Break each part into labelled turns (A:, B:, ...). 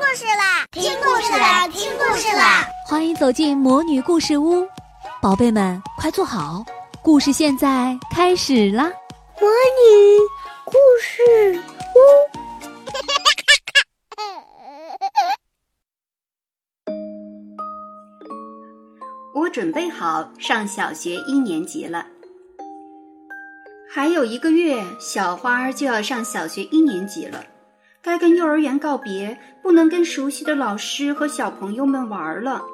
A: 故事啦！听故事啦！听故事啦！
B: 欢迎走进魔女故事屋，宝贝们快坐好，故事现在开始啦！
A: 魔女故事
C: 屋，我准备好上小学一年级了，还有一个月，小花就要上小学一年级了。该跟幼儿园告别，不能跟熟悉的老师和小朋友们玩了。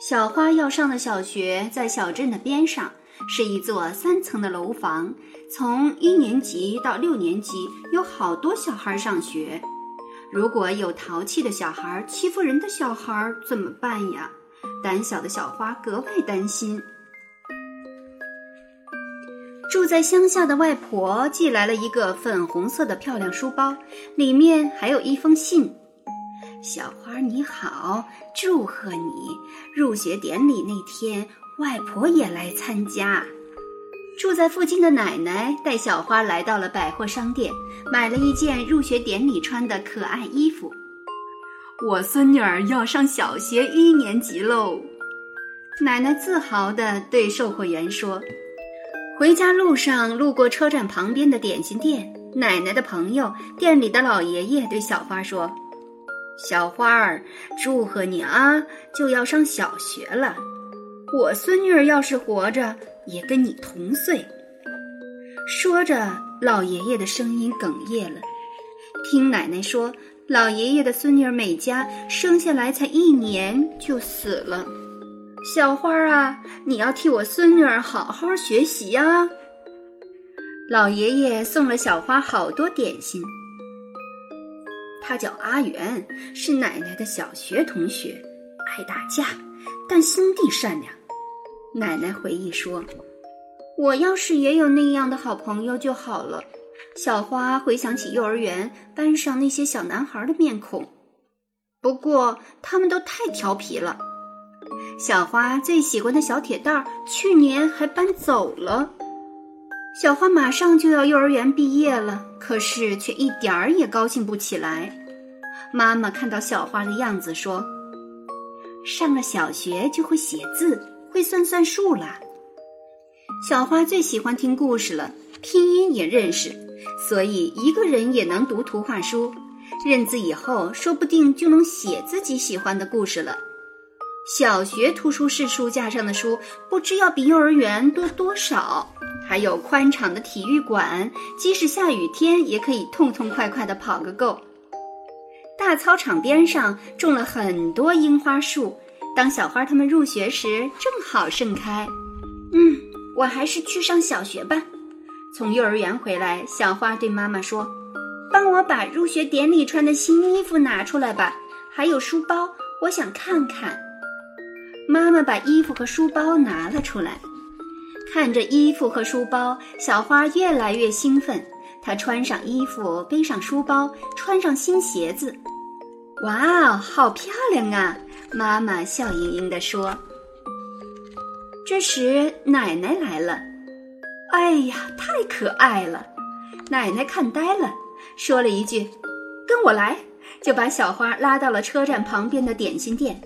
C: 小花要上的小学在小镇的边上，是一座三层的楼房。从一年级到六年级，有好多小孩上学。如果有淘气的小孩欺负人的小孩怎么办呀？胆小的小花格外担心。住在乡下的外婆寄来了一个粉红色的漂亮书包，里面还有一封信。小花你好，祝贺你入学典礼那天，外婆也来参加。住在附近的奶奶带小花来到了百货商店，买了一件入学典礼穿的可爱衣服。我孙女儿要上小学一年级喽！奶奶自豪地对售货员说。回家路上路过车站旁边的点心店，奶奶的朋友店里的老爷爷对小花说：“小花儿，祝贺你啊，就要上小学了。我孙女儿要是活着，也跟你同岁。”说着，老爷爷的声音哽咽了。听奶奶说，老爷爷的孙女儿美嘉生下来才一年就死了。小花啊，你要替我孙女儿好好学习呀！老爷爷送了小花好多点心。他叫阿元，是奶奶的小学同学，爱打架，但心地善良。奶奶回忆说：“我要是也有那样的好朋友就好了。”小花回想起幼儿园班上那些小男孩的面孔，不过他们都太调皮了。小花最喜欢的小铁蛋儿去年还搬走了。小花马上就要幼儿园毕业了，可是却一点儿也高兴不起来。妈妈看到小花的样子说：“上了小学就会写字，会算算数了。”小花最喜欢听故事了，拼音也认识，所以一个人也能读图画书。认字以后，说不定就能写自己喜欢的故事了。小学图书室书架上的书不知要比幼儿园多多少，还有宽敞的体育馆，即使下雨天也可以痛痛快快地跑个够。大操场边上种了很多樱花树，当小花他们入学时正好盛开。嗯，我还是去上小学吧。从幼儿园回来，小花对妈妈说：“帮我把入学典礼穿的新衣服拿出来吧，还有书包，我想看看。”妈妈把衣服和书包拿了出来，看着衣服和书包，小花越来越兴奋。她穿上衣服，背上书包，穿上新鞋子，哇哦，好漂亮啊！妈妈笑盈盈地说。这时，奶奶来了。哎呀，太可爱了！奶奶看呆了，说了一句：“跟我来。”就把小花拉到了车站旁边的点心店。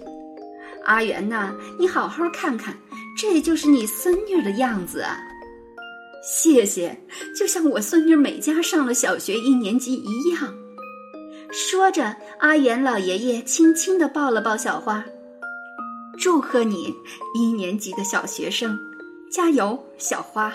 C: 阿元呐，你好好看看，这就是你孙女的样子啊！谢谢，就像我孙女美嘉上了小学一年级一样。说着，阿元老爷爷轻轻地抱了抱小花，祝贺你一年级的小学生，加油，小花！